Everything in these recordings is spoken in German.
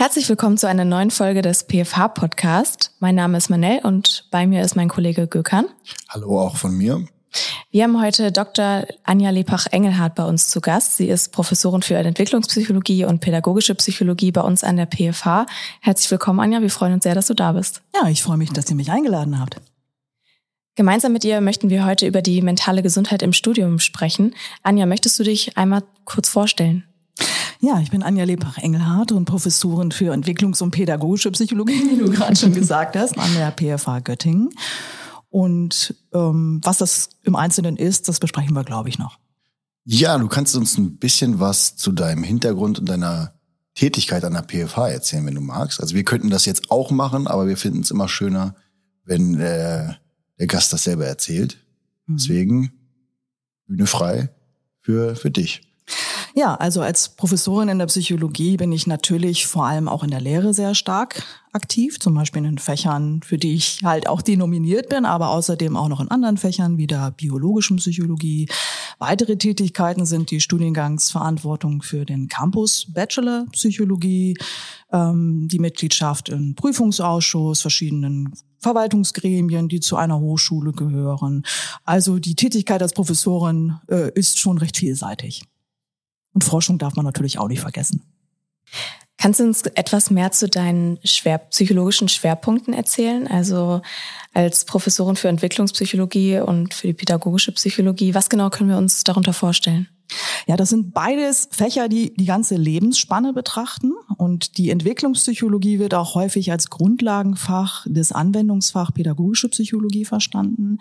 Herzlich willkommen zu einer neuen Folge des PFH Podcast. Mein Name ist Manel und bei mir ist mein Kollege Gökhan. Hallo auch von mir. Wir haben heute Dr. Anja Lepach-Engelhardt bei uns zu Gast. Sie ist Professorin für Entwicklungspsychologie und pädagogische Psychologie bei uns an der PFH. Herzlich willkommen, Anja. Wir freuen uns sehr, dass du da bist. Ja, ich freue mich, dass ihr mich eingeladen habt. Gemeinsam mit ihr möchten wir heute über die mentale Gesundheit im Studium sprechen. Anja, möchtest du dich einmal kurz vorstellen? Ja, ich bin Anja Lepach-Engelhardt und Professorin für Entwicklungs- und pädagogische Psychologie, wie du gerade schon gesagt hast, an der PFA Göttingen. Und ähm, was das im Einzelnen ist, das besprechen wir, glaube ich, noch. Ja, du kannst uns ein bisschen was zu deinem Hintergrund und deiner Tätigkeit an der PFH erzählen, wenn du magst. Also wir könnten das jetzt auch machen, aber wir finden es immer schöner, wenn äh, der Gast das selber erzählt. Mhm. Deswegen Bühne frei für, für dich. Ja, also als Professorin in der Psychologie bin ich natürlich vor allem auch in der Lehre sehr stark aktiv, zum Beispiel in Fächern, für die ich halt auch denominiert bin, aber außerdem auch noch in anderen Fächern wie der biologischen Psychologie. Weitere Tätigkeiten sind die Studiengangsverantwortung für den Campus Bachelor Psychologie, ähm, die Mitgliedschaft im Prüfungsausschuss, verschiedenen Verwaltungsgremien, die zu einer Hochschule gehören. Also die Tätigkeit als Professorin äh, ist schon recht vielseitig. Und Forschung darf man natürlich auch nicht vergessen. Kannst du uns etwas mehr zu deinen schwer, psychologischen Schwerpunkten erzählen? Also als Professorin für Entwicklungspsychologie und für die pädagogische Psychologie, was genau können wir uns darunter vorstellen? Ja, das sind beides Fächer, die die ganze Lebensspanne betrachten. Und die Entwicklungspsychologie wird auch häufig als Grundlagenfach des Anwendungsfach pädagogische Psychologie verstanden.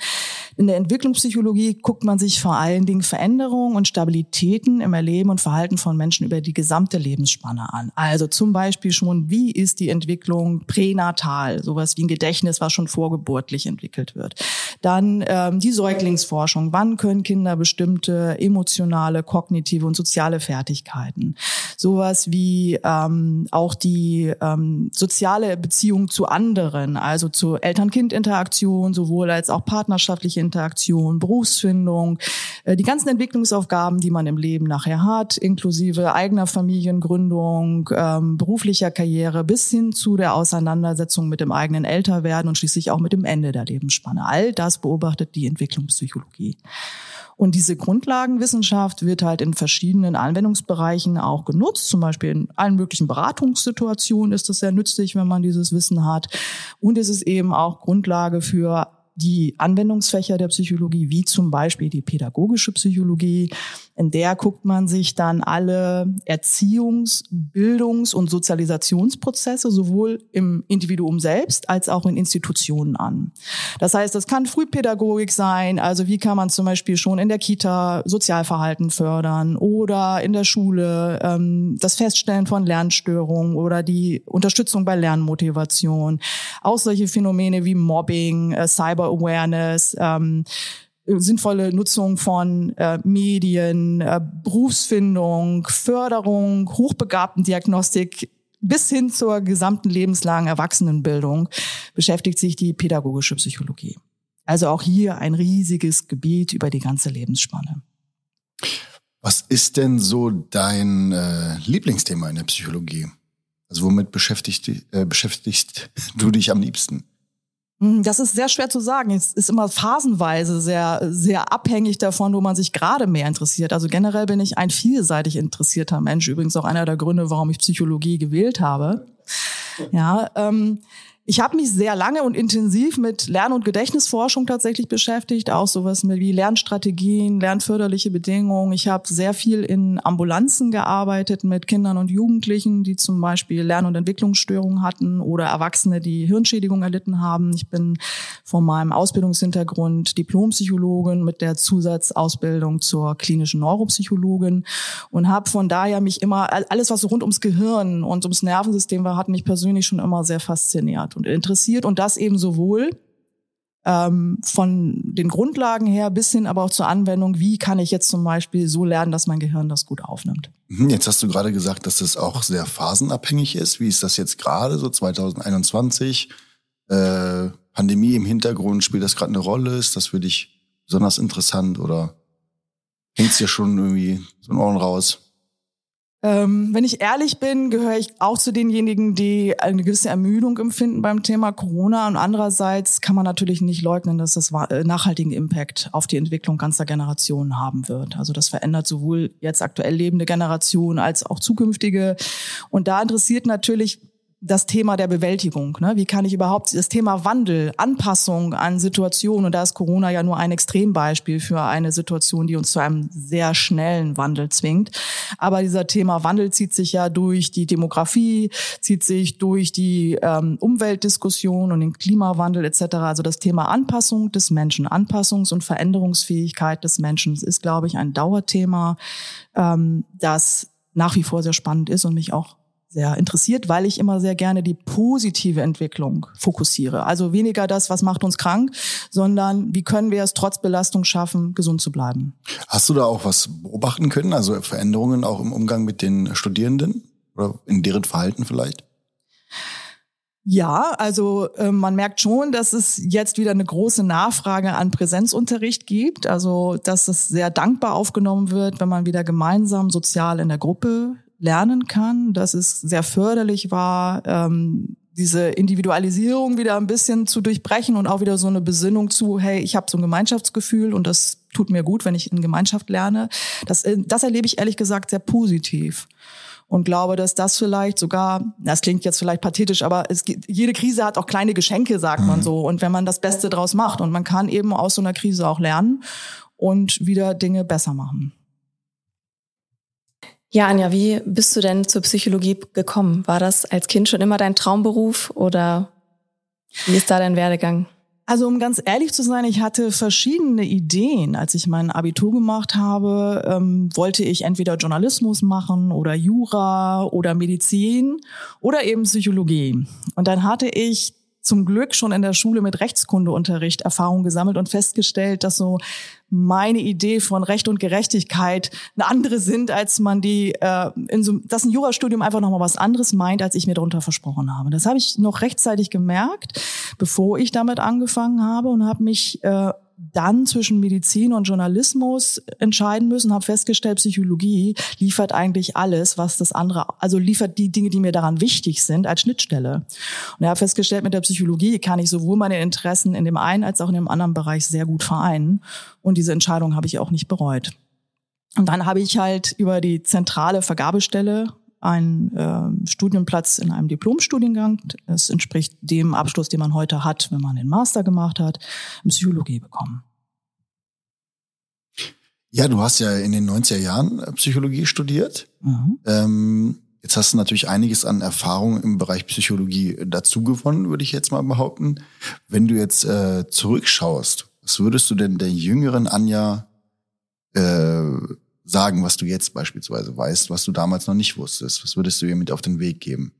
In der Entwicklungspsychologie guckt man sich vor allen Dingen Veränderungen und Stabilitäten im Erleben und Verhalten von Menschen über die gesamte Lebensspanne an. Also zum Beispiel schon, wie ist die Entwicklung pränatal, sowas wie ein Gedächtnis, was schon vorgeburtlich entwickelt wird. Dann ähm, die Säuglingsforschung, wann können Kinder bestimmte emotionale soziale, kognitive und soziale Fertigkeiten. Sowas wie ähm, auch die ähm, soziale Beziehung zu anderen, also zu Eltern-Kind-Interaktion, sowohl als auch partnerschaftliche Interaktion, Berufsfindung, äh, die ganzen Entwicklungsaufgaben, die man im Leben nachher hat, inklusive eigener Familiengründung, ähm, beruflicher Karriere bis hin zu der Auseinandersetzung mit dem eigenen Älterwerden und schließlich auch mit dem Ende der Lebensspanne. All das beobachtet die Entwicklungspsychologie. Und diese Grundlagenwissenschaft wird halt in verschiedenen Anwendungsbereichen auch genutzt. Zum Beispiel in allen möglichen Beratungssituationen ist es sehr nützlich, wenn man dieses Wissen hat. Und es ist eben auch Grundlage für die Anwendungsfächer der Psychologie, wie zum Beispiel die pädagogische Psychologie. In der guckt man sich dann alle Erziehungs-, Bildungs- und Sozialisationsprozesse sowohl im Individuum selbst als auch in Institutionen an. Das heißt, das kann Frühpädagogik sein, also wie kann man zum Beispiel schon in der Kita Sozialverhalten fördern oder in der Schule ähm, das Feststellen von Lernstörungen oder die Unterstützung bei Lernmotivation. Auch solche Phänomene wie Mobbing, äh, Cyber Awareness, ähm, sinnvolle Nutzung von äh, Medien, äh, Berufsfindung, Förderung, Hochbegabten-Diagnostik bis hin zur gesamten lebenslangen Erwachsenenbildung beschäftigt sich die pädagogische Psychologie. Also auch hier ein riesiges Gebiet über die ganze Lebensspanne. Was ist denn so dein äh, Lieblingsthema in der Psychologie? Also womit beschäftigst, äh, beschäftigst du dich am liebsten? Hm, das ist sehr schwer zu sagen. Es ist immer phasenweise sehr, sehr abhängig davon, wo man sich gerade mehr interessiert. Also generell bin ich ein vielseitig interessierter Mensch. Übrigens auch einer der Gründe, warum ich Psychologie gewählt habe. Ja, ähm, ich habe mich sehr lange und intensiv mit Lern- und Gedächtnisforschung tatsächlich beschäftigt, auch sowas wie Lernstrategien, lernförderliche Bedingungen. Ich habe sehr viel in Ambulanzen gearbeitet mit Kindern und Jugendlichen, die zum Beispiel Lern- und Entwicklungsstörungen hatten oder Erwachsene, die Hirnschädigung erlitten haben. Ich bin von meinem Ausbildungshintergrund Diplompsychologin mit der Zusatzausbildung zur klinischen Neuropsychologin und habe von daher mich immer alles, was so rund ums Gehirn und ums Nervensystem war, hat mich persönlich schon immer sehr fasziniert und interessiert und das eben sowohl ähm, von den Grundlagen her bis hin aber auch zur Anwendung, wie kann ich jetzt zum Beispiel so lernen, dass mein Gehirn das gut aufnimmt. Mhm, jetzt hast du gerade gesagt, dass es auch sehr phasenabhängig ist. Wie ist das jetzt gerade, so 2021? Äh, Pandemie im Hintergrund, spielt das gerade eine Rolle? Ist das für dich besonders interessant oder hängt es dir schon irgendwie so in Ohren raus? Ähm, wenn ich ehrlich bin, gehöre ich auch zu denjenigen, die eine gewisse Ermüdung empfinden beim Thema Corona. Und andererseits kann man natürlich nicht leugnen, dass das äh, nachhaltigen Impact auf die Entwicklung ganzer Generationen haben wird. Also das verändert sowohl jetzt aktuell lebende Generationen als auch zukünftige. Und da interessiert natürlich das Thema der Bewältigung. Ne? Wie kann ich überhaupt das Thema Wandel, Anpassung an Situationen, und da ist Corona ja nur ein Extrembeispiel für eine Situation, die uns zu einem sehr schnellen Wandel zwingt. Aber dieser Thema Wandel zieht sich ja durch die Demografie, zieht sich durch die ähm, Umweltdiskussion und den Klimawandel etc. Also das Thema Anpassung des Menschen, Anpassungs- und Veränderungsfähigkeit des Menschen ist, glaube ich, ein Dauerthema, ähm, das nach wie vor sehr spannend ist und mich auch sehr interessiert, weil ich immer sehr gerne die positive Entwicklung fokussiere. Also weniger das, was macht uns krank, sondern wie können wir es trotz Belastung schaffen, gesund zu bleiben. Hast du da auch was beobachten können, also Veränderungen auch im Umgang mit den Studierenden oder in deren Verhalten vielleicht? Ja, also äh, man merkt schon, dass es jetzt wieder eine große Nachfrage an Präsenzunterricht gibt. Also dass es sehr dankbar aufgenommen wird, wenn man wieder gemeinsam sozial in der Gruppe lernen kann, dass es sehr förderlich war, ähm, diese Individualisierung wieder ein bisschen zu durchbrechen und auch wieder so eine Besinnung zu, hey, ich habe so ein Gemeinschaftsgefühl und das tut mir gut, wenn ich in Gemeinschaft lerne. Das, äh, das erlebe ich ehrlich gesagt sehr positiv und glaube, dass das vielleicht sogar, das klingt jetzt vielleicht pathetisch, aber es gibt, jede Krise hat auch kleine Geschenke, sagt man mhm. so. Und wenn man das Beste draus macht und man kann eben aus so einer Krise auch lernen und wieder Dinge besser machen. Ja, Anja, wie bist du denn zur Psychologie gekommen? War das als Kind schon immer dein Traumberuf oder wie ist da dein Werdegang? Also um ganz ehrlich zu sein, ich hatte verschiedene Ideen. Als ich mein Abitur gemacht habe, ähm, wollte ich entweder Journalismus machen oder Jura oder Medizin oder eben Psychologie. Und dann hatte ich zum Glück schon in der Schule mit Rechtskundeunterricht Erfahrung gesammelt und festgestellt, dass so meine Idee von Recht und Gerechtigkeit eine andere sind, als man die, äh, in so, dass ein Jurastudium einfach nochmal was anderes meint, als ich mir darunter versprochen habe. Das habe ich noch rechtzeitig gemerkt, bevor ich damit angefangen habe und habe mich äh, dann zwischen Medizin und Journalismus entscheiden müssen, habe festgestellt, Psychologie liefert eigentlich alles, was das andere, also liefert die Dinge, die mir daran wichtig sind, als Schnittstelle. Und er hat festgestellt, mit der Psychologie kann ich sowohl meine Interessen in dem einen als auch in dem anderen Bereich sehr gut vereinen. Und diese Entscheidung habe ich auch nicht bereut. Und dann habe ich halt über die zentrale Vergabestelle einen äh, Studienplatz in einem Diplomstudiengang. Das entspricht dem Abschluss, den man heute hat, wenn man den Master gemacht hat, in Psychologie bekommen. Ja, du hast ja in den 90er Jahren Psychologie studiert. Mhm. Ähm, jetzt hast du natürlich einiges an Erfahrung im Bereich Psychologie dazu gewonnen, würde ich jetzt mal behaupten. Wenn du jetzt äh, zurückschaust, was würdest du denn der jüngeren Anja äh, sagen, was du jetzt beispielsweise weißt, was du damals noch nicht wusstest? Was würdest du ihr mit auf den Weg geben?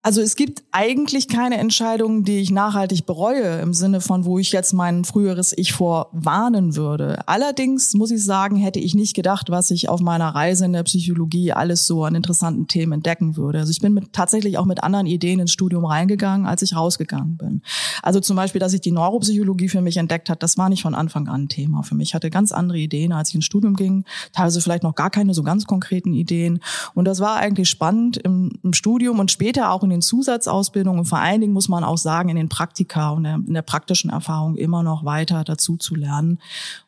Also es gibt eigentlich keine Entscheidungen, die ich nachhaltig bereue, im Sinne von, wo ich jetzt mein früheres Ich vor warnen würde. Allerdings muss ich sagen, hätte ich nicht gedacht, was ich auf meiner Reise in der Psychologie alles so an interessanten Themen entdecken würde. Also ich bin mit, tatsächlich auch mit anderen Ideen ins Studium reingegangen, als ich rausgegangen bin. Also zum Beispiel, dass ich die Neuropsychologie für mich entdeckt hat, das war nicht von Anfang an Thema für mich. Ich hatte ganz andere Ideen, als ich ins Studium ging, teilweise vielleicht noch gar keine so ganz konkreten Ideen. Und das war eigentlich spannend im, im Studium und später auch in den Zusatzausbildungen und vor allen Dingen muss man auch sagen, in den Praktika und in der praktischen Erfahrung immer noch weiter dazu zu lernen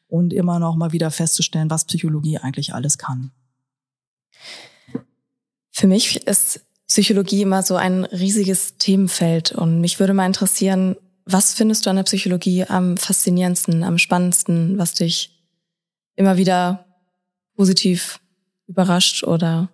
und immer noch mal wieder festzustellen, was Psychologie eigentlich alles kann. Für mich ist Psychologie immer so ein riesiges Themenfeld und mich würde mal interessieren, was findest du an der Psychologie am faszinierendsten, am spannendsten, was dich immer wieder positiv überrascht oder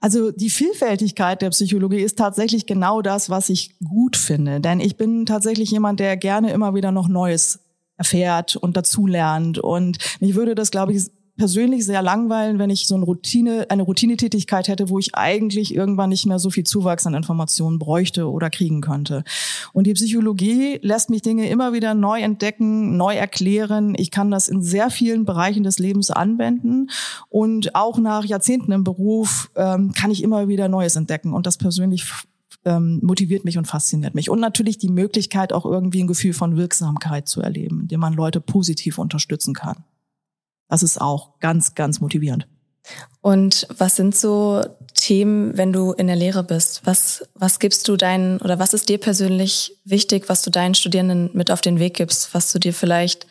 also die Vielfältigkeit der Psychologie ist tatsächlich genau das, was ich gut finde. Denn ich bin tatsächlich jemand, der gerne immer wieder noch Neues erfährt und dazulernt. Und mich würde das, glaube ich, persönlich sehr langweilen, wenn ich so eine Routine, eine Routinetätigkeit hätte, wo ich eigentlich irgendwann nicht mehr so viel Zuwachs an Informationen bräuchte oder kriegen könnte. Und die Psychologie lässt mich Dinge immer wieder neu entdecken, neu erklären. Ich kann das in sehr vielen Bereichen des Lebens anwenden und auch nach Jahrzehnten im Beruf ähm, kann ich immer wieder Neues entdecken und das persönlich ähm, motiviert mich und fasziniert mich. Und natürlich die Möglichkeit, auch irgendwie ein Gefühl von Wirksamkeit zu erleben, indem man Leute positiv unterstützen kann. Das ist auch ganz, ganz motivierend. Und was sind so Themen, wenn du in der Lehre bist? Was, was gibst du deinen oder was ist dir persönlich wichtig, was du deinen Studierenden mit auf den Weg gibst, was du dir vielleicht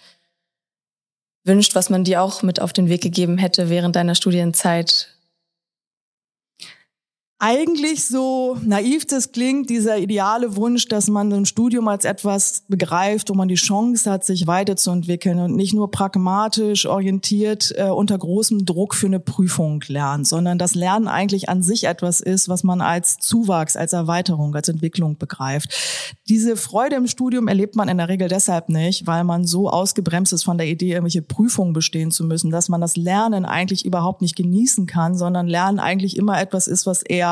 wünscht, was man dir auch mit auf den Weg gegeben hätte während deiner Studienzeit? Eigentlich so naiv das klingt, dieser ideale Wunsch, dass man ein Studium als etwas begreift, wo man die Chance hat, sich weiterzuentwickeln und nicht nur pragmatisch orientiert äh, unter großem Druck für eine Prüfung lernt, sondern das Lernen eigentlich an sich etwas ist, was man als Zuwachs, als Erweiterung, als Entwicklung begreift. Diese Freude im Studium erlebt man in der Regel deshalb nicht, weil man so ausgebremst ist von der Idee, irgendwelche Prüfungen bestehen zu müssen, dass man das Lernen eigentlich überhaupt nicht genießen kann, sondern Lernen eigentlich immer etwas ist, was eher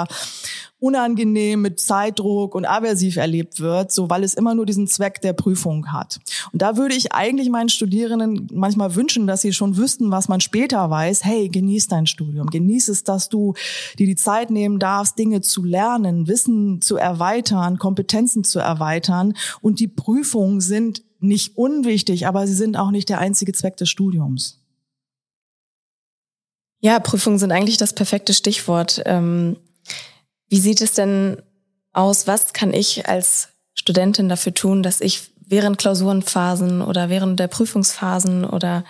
unangenehm mit Zeitdruck und aversiv erlebt wird, so weil es immer nur diesen Zweck der Prüfung hat. Und da würde ich eigentlich meinen Studierenden manchmal wünschen, dass sie schon wüssten, was man später weiß. Hey, genieß dein Studium, genieß es, dass du dir die Zeit nehmen darfst, Dinge zu lernen, Wissen zu erweitern, Kompetenzen zu erweitern. Und die Prüfungen sind nicht unwichtig, aber sie sind auch nicht der einzige Zweck des Studiums. Ja, Prüfungen sind eigentlich das perfekte Stichwort. Ähm wie sieht es denn aus? Was kann ich als Studentin dafür tun, dass ich während Klausurenphasen oder während der Prüfungsphasen oder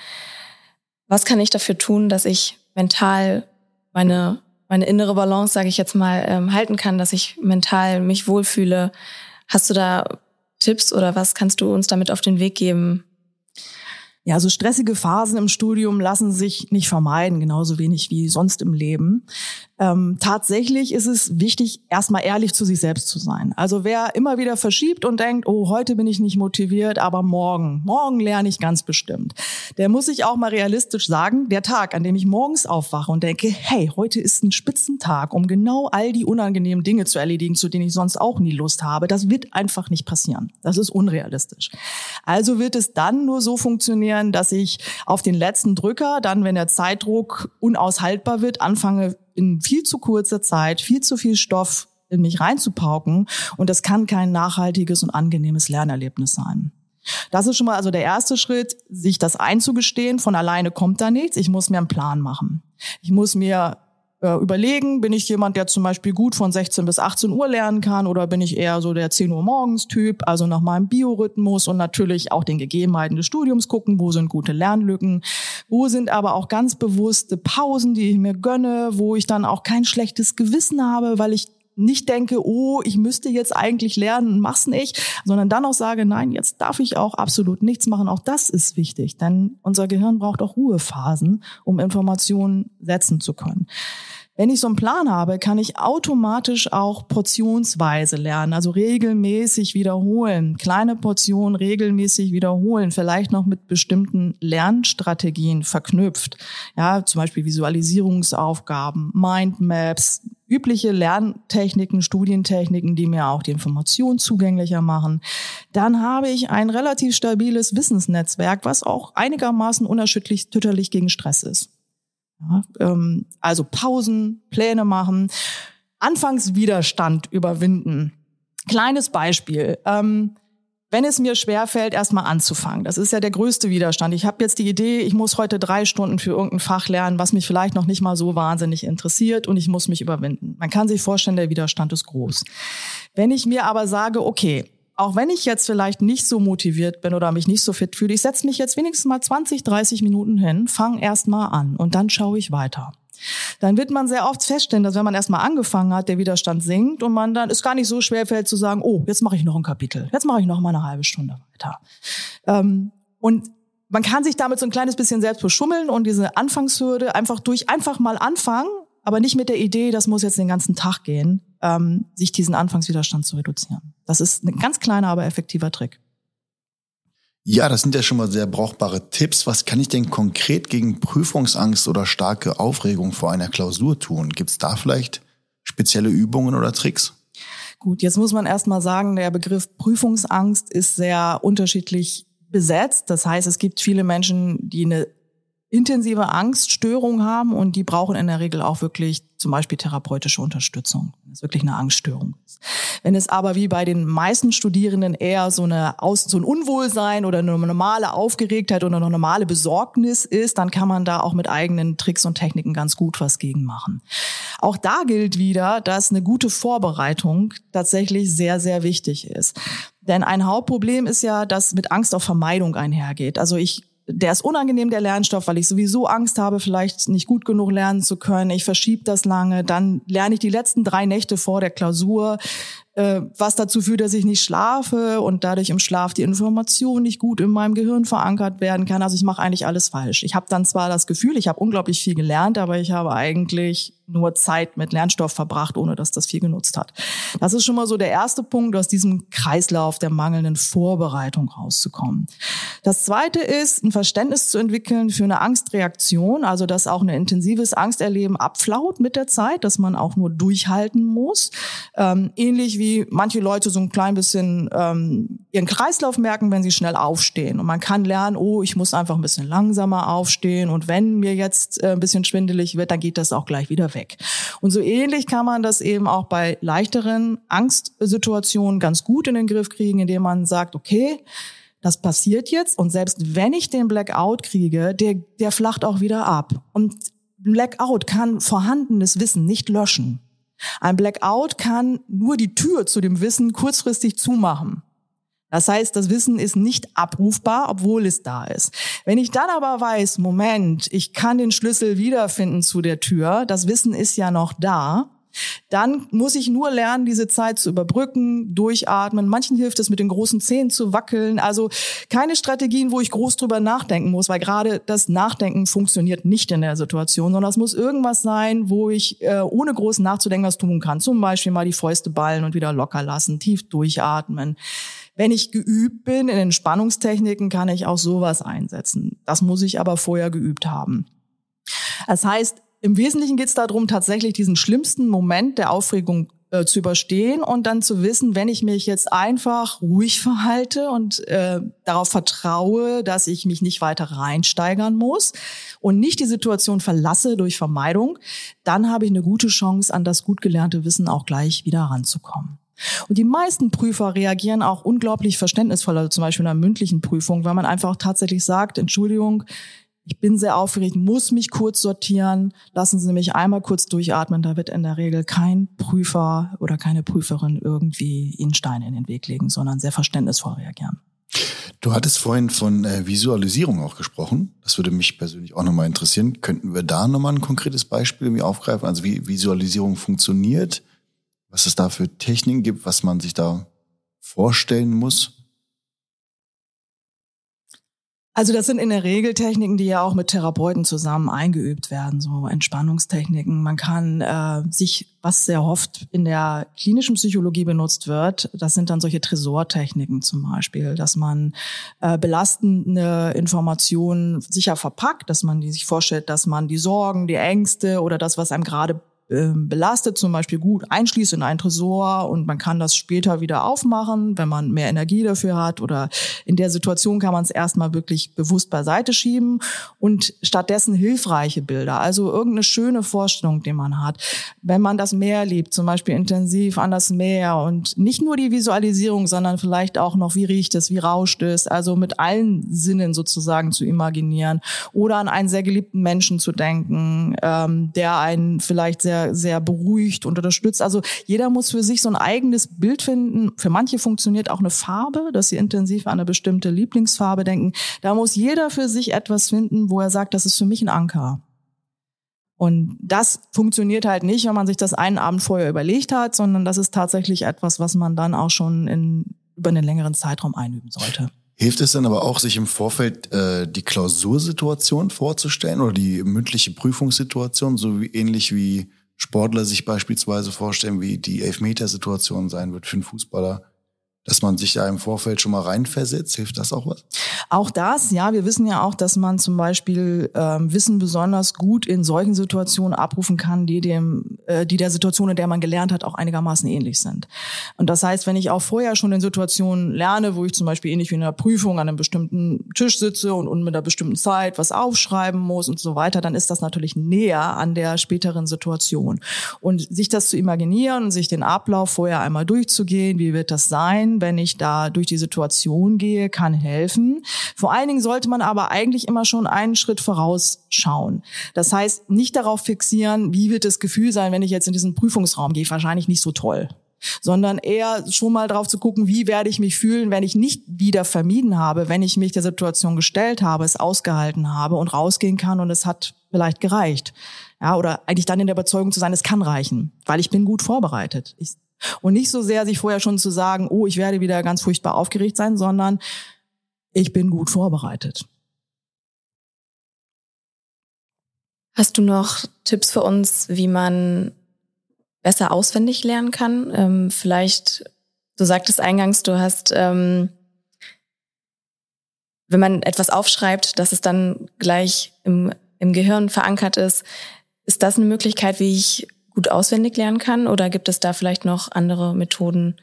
was kann ich dafür tun, dass ich mental meine meine innere Balance, sage ich jetzt mal, ähm, halten kann, dass ich mental mich wohlfühle. Hast du da Tipps oder was kannst du uns damit auf den Weg geben? Ja, so stressige Phasen im Studium lassen sich nicht vermeiden, genauso wenig wie sonst im Leben. Ähm, tatsächlich ist es wichtig, erstmal ehrlich zu sich selbst zu sein. Also wer immer wieder verschiebt und denkt, oh, heute bin ich nicht motiviert, aber morgen, morgen lerne ich ganz bestimmt, der muss sich auch mal realistisch sagen, der Tag, an dem ich morgens aufwache und denke, hey, heute ist ein Spitzentag, um genau all die unangenehmen Dinge zu erledigen, zu denen ich sonst auch nie Lust habe, das wird einfach nicht passieren. Das ist unrealistisch. Also wird es dann nur so funktionieren, dass ich auf den letzten Drücker, dann, wenn der Zeitdruck unaushaltbar wird, anfange, in viel zu kurzer Zeit viel zu viel Stoff in mich reinzupauken. Und das kann kein nachhaltiges und angenehmes Lernerlebnis sein. Das ist schon mal also der erste Schritt, sich das einzugestehen. Von alleine kommt da nichts. Ich muss mir einen Plan machen. Ich muss mir überlegen, bin ich jemand, der zum Beispiel gut von 16 bis 18 Uhr lernen kann oder bin ich eher so der 10 Uhr morgens Typ, also nach meinem Biorhythmus und natürlich auch den Gegebenheiten des Studiums gucken, wo sind gute Lernlücken, wo sind aber auch ganz bewusste Pausen, die ich mir gönne, wo ich dann auch kein schlechtes Gewissen habe, weil ich nicht denke, oh, ich müsste jetzt eigentlich lernen mach's nicht, sondern dann auch sage, nein, jetzt darf ich auch absolut nichts machen. Auch das ist wichtig, denn unser Gehirn braucht auch Ruhephasen, um Informationen setzen zu können. Wenn ich so einen Plan habe, kann ich automatisch auch portionsweise lernen, also regelmäßig wiederholen, kleine Portionen regelmäßig wiederholen, vielleicht noch mit bestimmten Lernstrategien verknüpft. Ja, zum Beispiel Visualisierungsaufgaben, Mindmaps, übliche Lerntechniken, Studientechniken, die mir auch die Information zugänglicher machen. Dann habe ich ein relativ stabiles Wissensnetzwerk, was auch einigermaßen unerschütterlich gegen Stress ist. Ja, ähm, also Pausen, Pläne machen, Anfangswiderstand überwinden. Kleines Beispiel. Ähm, wenn es mir schwerfällt, erstmal anzufangen, das ist ja der größte Widerstand. Ich habe jetzt die Idee, ich muss heute drei Stunden für irgendein Fach lernen, was mich vielleicht noch nicht mal so wahnsinnig interessiert und ich muss mich überwinden. Man kann sich vorstellen, der Widerstand ist groß. Wenn ich mir aber sage, okay, auch wenn ich jetzt vielleicht nicht so motiviert bin oder mich nicht so fit fühle, ich setze mich jetzt wenigstens mal 20, 30 Minuten hin, fange erst mal an und dann schaue ich weiter. Dann wird man sehr oft feststellen, dass wenn man erstmal angefangen hat, der Widerstand sinkt und man dann es gar nicht so schwer fällt zu sagen, oh, jetzt mache ich noch ein Kapitel, jetzt mache ich noch mal eine halbe Stunde weiter. Ähm, und man kann sich damit so ein kleines bisschen selbst beschummeln und diese Anfangshürde einfach durch einfach mal anfangen, aber nicht mit der Idee, das muss jetzt den ganzen Tag gehen, ähm, sich diesen Anfangswiderstand zu reduzieren. Das ist ein ganz kleiner, aber effektiver Trick. Ja, das sind ja schon mal sehr brauchbare Tipps. Was kann ich denn konkret gegen Prüfungsangst oder starke Aufregung vor einer Klausur tun? Gibt es da vielleicht spezielle Übungen oder Tricks? Gut, jetzt muss man erst mal sagen, der Begriff Prüfungsangst ist sehr unterschiedlich besetzt. Das heißt, es gibt viele Menschen, die eine intensive Angststörung haben und die brauchen in der Regel auch wirklich zum Beispiel therapeutische Unterstützung, wenn es wirklich eine Angststörung ist. Wenn es aber wie bei den meisten Studierenden eher so, eine Aus so ein Unwohlsein oder eine normale Aufgeregtheit oder eine normale Besorgnis ist, dann kann man da auch mit eigenen Tricks und Techniken ganz gut was gegen machen. Auch da gilt wieder, dass eine gute Vorbereitung tatsächlich sehr, sehr wichtig ist. Denn ein Hauptproblem ist ja, dass mit Angst auf Vermeidung einhergeht. Also ich der ist unangenehm, der Lernstoff, weil ich sowieso Angst habe, vielleicht nicht gut genug lernen zu können. Ich verschiebe das lange. Dann lerne ich die letzten drei Nächte vor der Klausur äh, was dazu führt, dass ich nicht schlafe und dadurch im Schlaf die Information nicht gut in meinem Gehirn verankert werden kann. Also ich mache eigentlich alles falsch. Ich habe dann zwar das Gefühl, ich habe unglaublich viel gelernt, aber ich habe eigentlich nur Zeit mit Lernstoff verbracht, ohne dass das viel genutzt hat. Das ist schon mal so der erste Punkt, aus diesem Kreislauf der mangelnden Vorbereitung rauszukommen. Das zweite ist, ein Verständnis zu entwickeln für eine Angstreaktion, also dass auch ein intensives Angsterleben abflaut mit der Zeit, dass man auch nur durchhalten muss. Ähm, ähnlich wie wie manche Leute so ein klein bisschen ähm, ihren Kreislauf merken, wenn sie schnell aufstehen. Und man kann lernen, oh, ich muss einfach ein bisschen langsamer aufstehen. Und wenn mir jetzt äh, ein bisschen schwindelig wird, dann geht das auch gleich wieder weg. Und so ähnlich kann man das eben auch bei leichteren Angstsituationen ganz gut in den Griff kriegen, indem man sagt, okay, das passiert jetzt und selbst wenn ich den Blackout kriege, der, der flacht auch wieder ab. Und Blackout kann vorhandenes Wissen nicht löschen. Ein Blackout kann nur die Tür zu dem Wissen kurzfristig zumachen. Das heißt, das Wissen ist nicht abrufbar, obwohl es da ist. Wenn ich dann aber weiß, Moment, ich kann den Schlüssel wiederfinden zu der Tür, das Wissen ist ja noch da, dann muss ich nur lernen, diese Zeit zu überbrücken, durchatmen. Manchen hilft es, mit den großen Zehen zu wackeln. Also keine Strategien, wo ich groß drüber nachdenken muss, weil gerade das Nachdenken funktioniert nicht in der Situation, sondern es muss irgendwas sein, wo ich äh, ohne groß nachzudenken was tun kann. Zum Beispiel mal die Fäuste ballen und wieder locker lassen, tief durchatmen. Wenn ich geübt bin in Entspannungstechniken, kann ich auch sowas einsetzen. Das muss ich aber vorher geübt haben. Das heißt, im Wesentlichen geht es darum, tatsächlich diesen schlimmsten Moment der Aufregung äh, zu überstehen und dann zu wissen, wenn ich mich jetzt einfach ruhig verhalte und äh, darauf vertraue, dass ich mich nicht weiter reinsteigern muss und nicht die Situation verlasse durch Vermeidung, dann habe ich eine gute Chance, an das gut gelernte Wissen auch gleich wieder ranzukommen. Und die meisten Prüfer reagieren auch unglaublich verständnisvoll, also zum Beispiel in einer mündlichen Prüfung, weil man einfach tatsächlich sagt, Entschuldigung, ich bin sehr aufgeregt, muss mich kurz sortieren, lassen Sie mich einmal kurz durchatmen. Da wird in der Regel kein Prüfer oder keine Prüferin irgendwie Ihnen Steine in den Weg legen, sondern sehr verständnisvoll reagieren. Du hattest vorhin von äh, Visualisierung auch gesprochen. Das würde mich persönlich auch nochmal interessieren. Könnten wir da nochmal ein konkretes Beispiel irgendwie aufgreifen? Also wie Visualisierung funktioniert, was es da für Techniken gibt, was man sich da vorstellen muss? Also das sind in der Regel Techniken, die ja auch mit Therapeuten zusammen eingeübt werden, so Entspannungstechniken. Man kann äh, sich, was sehr oft in der klinischen Psychologie benutzt wird, das sind dann solche Tresortechniken zum Beispiel, dass man äh, belastende Informationen sicher verpackt, dass man die sich vorstellt, dass man die Sorgen, die Ängste oder das, was einem gerade ähm, belastet zum Beispiel gut einschließt in einen Tresor und man kann das später wieder aufmachen, wenn man mehr Energie dafür hat oder in der Situation kann man es erstmal wirklich bewusst beiseite schieben und stattdessen hilfreiche Bilder, also irgendeine schöne Vorstellung, die man hat. Wenn man das Meer liebt, zum Beispiel intensiv an das Meer und nicht nur die Visualisierung, sondern vielleicht auch noch, wie riecht es, wie rauscht es, also mit allen Sinnen sozusagen zu imaginieren oder an einen sehr geliebten Menschen zu denken, ähm, der einen vielleicht sehr sehr, sehr beruhigt und unterstützt. Also jeder muss für sich so ein eigenes Bild finden. Für manche funktioniert auch eine Farbe, dass sie intensiv an eine bestimmte Lieblingsfarbe denken. Da muss jeder für sich etwas finden, wo er sagt, das ist für mich ein Anker. Und das funktioniert halt nicht, wenn man sich das einen Abend vorher überlegt hat, sondern das ist tatsächlich etwas, was man dann auch schon in, über einen längeren Zeitraum einüben sollte. Hilft es dann aber auch, sich im Vorfeld äh, die Klausursituation vorzustellen oder die mündliche Prüfungssituation, so wie ähnlich wie Sportler sich beispielsweise vorstellen, wie die Elfmetersituation sein wird für einen Fußballer, dass man sich da im Vorfeld schon mal reinversetzt? Hilft das auch was? Auch das, ja, wir wissen ja auch, dass man zum Beispiel ähm, Wissen besonders gut in solchen Situationen abrufen kann, die dem, äh, die der Situation, in der man gelernt hat, auch einigermaßen ähnlich sind. Und das heißt, wenn ich auch vorher schon in Situationen lerne, wo ich zum Beispiel ähnlich wie in einer Prüfung an einem bestimmten Tisch sitze und, und mit einer bestimmten Zeit was aufschreiben muss und so weiter, dann ist das natürlich näher an der späteren Situation. Und sich das zu imaginieren, sich den Ablauf vorher einmal durchzugehen, wie wird das sein, wenn ich da durch die Situation gehe, kann helfen. Vor allen Dingen sollte man aber eigentlich immer schon einen Schritt vorausschauen. Das heißt, nicht darauf fixieren, wie wird das Gefühl sein, wenn ich jetzt in diesen Prüfungsraum gehe. Wahrscheinlich nicht so toll sondern eher schon mal drauf zu gucken, wie werde ich mich fühlen, wenn ich nicht wieder vermieden habe, wenn ich mich der Situation gestellt habe, es ausgehalten habe und rausgehen kann und es hat vielleicht gereicht. Ja, oder eigentlich dann in der Überzeugung zu sein, es kann reichen, weil ich bin gut vorbereitet. Ich, und nicht so sehr sich vorher schon zu sagen, oh, ich werde wieder ganz furchtbar aufgeregt sein, sondern ich bin gut vorbereitet. Hast du noch Tipps für uns, wie man besser auswendig lernen kann? Ähm, vielleicht, du sagtest eingangs, du hast, ähm, wenn man etwas aufschreibt, dass es dann gleich im, im Gehirn verankert ist. Ist das eine Möglichkeit, wie ich gut auswendig lernen kann? Oder gibt es da vielleicht noch andere Methoden,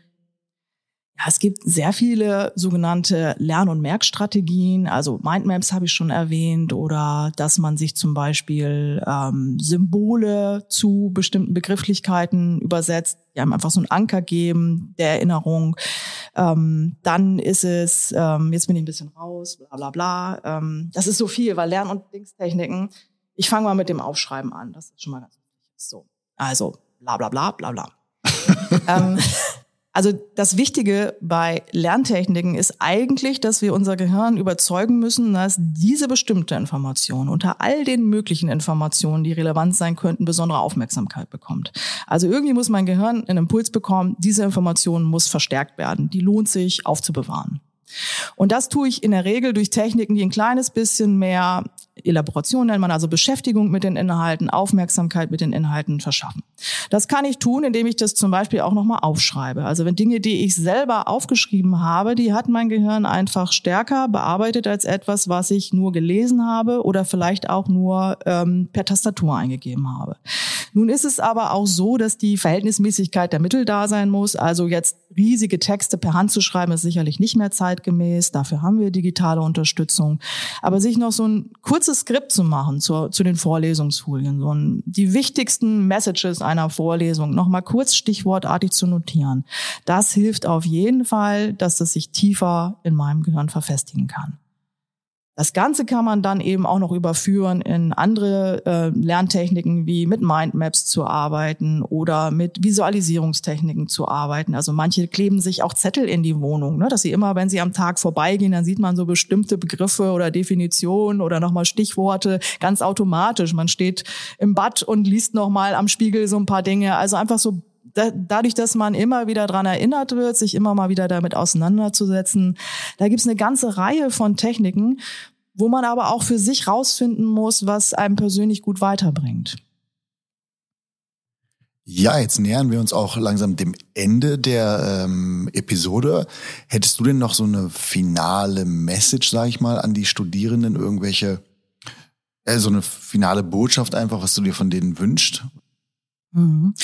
ja, es gibt sehr viele sogenannte Lern- und Merkstrategien. Also Mindmaps habe ich schon erwähnt oder dass man sich zum Beispiel ähm, Symbole zu bestimmten Begrifflichkeiten übersetzt, die einem einfach so einen Anker geben der Erinnerung. Ähm, dann ist es, ähm, jetzt bin ich ein bisschen raus, bla bla bla. Ähm, das ist so viel, weil Lern- und Dingstechniken. Ich fange mal mit dem Aufschreiben an. Das ist schon mal ganz wichtig. So, also bla bla bla bla bla. ähm, also das Wichtige bei Lerntechniken ist eigentlich, dass wir unser Gehirn überzeugen müssen, dass diese bestimmte Information unter all den möglichen Informationen, die relevant sein könnten, besondere Aufmerksamkeit bekommt. Also irgendwie muss mein Gehirn einen Impuls bekommen, diese Information muss verstärkt werden. Die lohnt sich aufzubewahren. Und das tue ich in der Regel durch Techniken, die ein kleines bisschen mehr Elaboration nennt man also Beschäftigung mit den Inhalten, Aufmerksamkeit mit den Inhalten verschaffen. Das kann ich tun, indem ich das zum Beispiel auch nochmal aufschreibe. Also wenn Dinge, die ich selber aufgeschrieben habe, die hat mein Gehirn einfach stärker bearbeitet als etwas, was ich nur gelesen habe oder vielleicht auch nur ähm, per Tastatur eingegeben habe. Nun ist es aber auch so, dass die Verhältnismäßigkeit der Mittel da sein muss. Also jetzt riesige Texte per Hand zu schreiben, ist sicherlich nicht mehr zeitgemäß. Dafür haben wir digitale Unterstützung. Aber sich noch so ein kurzes Skript zu machen zu, zu den Vorlesungsfolien, so die wichtigsten Messages einer Vorlesung nochmal kurz stichwortartig zu notieren, das hilft auf jeden Fall, dass es sich tiefer in meinem Gehirn verfestigen kann. Das Ganze kann man dann eben auch noch überführen in andere äh, Lerntechniken wie mit Mindmaps zu arbeiten oder mit Visualisierungstechniken zu arbeiten. Also manche kleben sich auch Zettel in die Wohnung, ne, dass sie immer, wenn sie am Tag vorbeigehen, dann sieht man so bestimmte Begriffe oder Definitionen oder nochmal Stichworte ganz automatisch. Man steht im Bad und liest nochmal am Spiegel so ein paar Dinge. Also einfach so da, dadurch, dass man immer wieder dran erinnert wird, sich immer mal wieder damit auseinanderzusetzen, da gibt's eine ganze Reihe von Techniken, wo man aber auch für sich rausfinden muss, was einem persönlich gut weiterbringt. Ja, jetzt nähern wir uns auch langsam dem Ende der ähm, Episode. Hättest du denn noch so eine finale Message, sag ich mal, an die Studierenden, irgendwelche, äh, so eine finale Botschaft einfach, was du dir von denen wünschst? Mhm.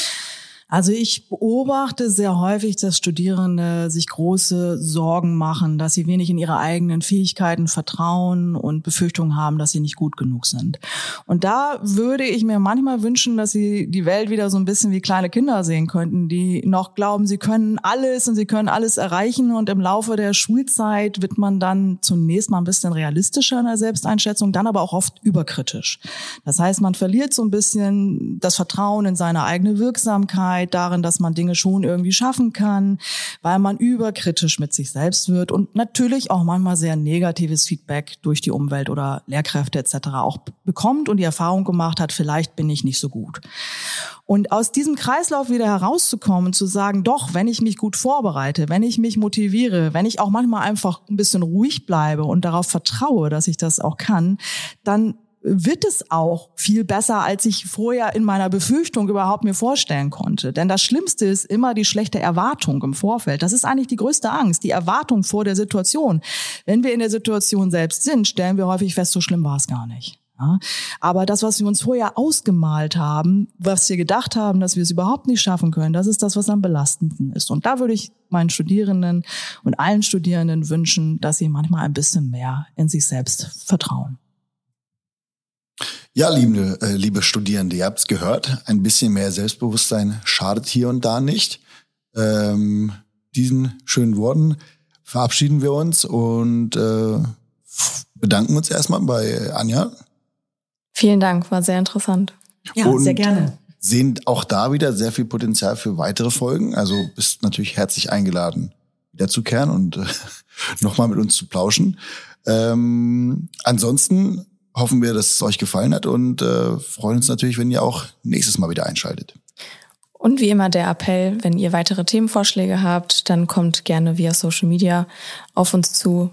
Also ich beobachte sehr häufig, dass Studierende sich große Sorgen machen, dass sie wenig in ihre eigenen Fähigkeiten vertrauen und Befürchtungen haben, dass sie nicht gut genug sind. Und da würde ich mir manchmal wünschen, dass sie die Welt wieder so ein bisschen wie kleine Kinder sehen könnten, die noch glauben, sie können alles und sie können alles erreichen. Und im Laufe der Schulzeit wird man dann zunächst mal ein bisschen realistischer in der Selbsteinschätzung, dann aber auch oft überkritisch. Das heißt, man verliert so ein bisschen das Vertrauen in seine eigene Wirksamkeit Sicherheit darin, dass man Dinge schon irgendwie schaffen kann, weil man überkritisch mit sich selbst wird und natürlich auch manchmal sehr negatives Feedback durch die Umwelt oder Lehrkräfte etc. auch bekommt und die Erfahrung gemacht hat, vielleicht bin ich nicht so gut. Und aus diesem Kreislauf wieder herauszukommen, zu sagen, doch, wenn ich mich gut vorbereite, wenn ich mich motiviere, wenn ich auch manchmal einfach ein bisschen ruhig bleibe und darauf vertraue, dass ich das auch kann, dann wird es auch viel besser, als ich vorher in meiner Befürchtung überhaupt mir vorstellen konnte. Denn das Schlimmste ist immer die schlechte Erwartung im Vorfeld. Das ist eigentlich die größte Angst, die Erwartung vor der Situation. Wenn wir in der Situation selbst sind, stellen wir häufig fest, so schlimm war es gar nicht. Ja, aber das, was wir uns vorher ausgemalt haben, was wir gedacht haben, dass wir es überhaupt nicht schaffen können, das ist das, was am belastendsten ist. Und da würde ich meinen Studierenden und allen Studierenden wünschen, dass sie manchmal ein bisschen mehr in sich selbst vertrauen. Ja, liebe, äh, liebe Studierende, ihr habt's gehört, ein bisschen mehr Selbstbewusstsein schadet hier und da nicht. Ähm, diesen schönen Worten verabschieden wir uns und äh, bedanken uns erstmal bei Anja Vielen Dank, war sehr interessant. Ja, und sehr gerne. Sehen auch da wieder sehr viel Potenzial für weitere Folgen. Also bist natürlich herzlich eingeladen, wiederzukehren und äh, nochmal mit uns zu plauschen. Ähm, ansonsten hoffen wir, dass es euch gefallen hat und äh, freuen uns natürlich, wenn ihr auch nächstes Mal wieder einschaltet. Und wie immer der Appell, wenn ihr weitere Themenvorschläge habt, dann kommt gerne via Social Media auf uns zu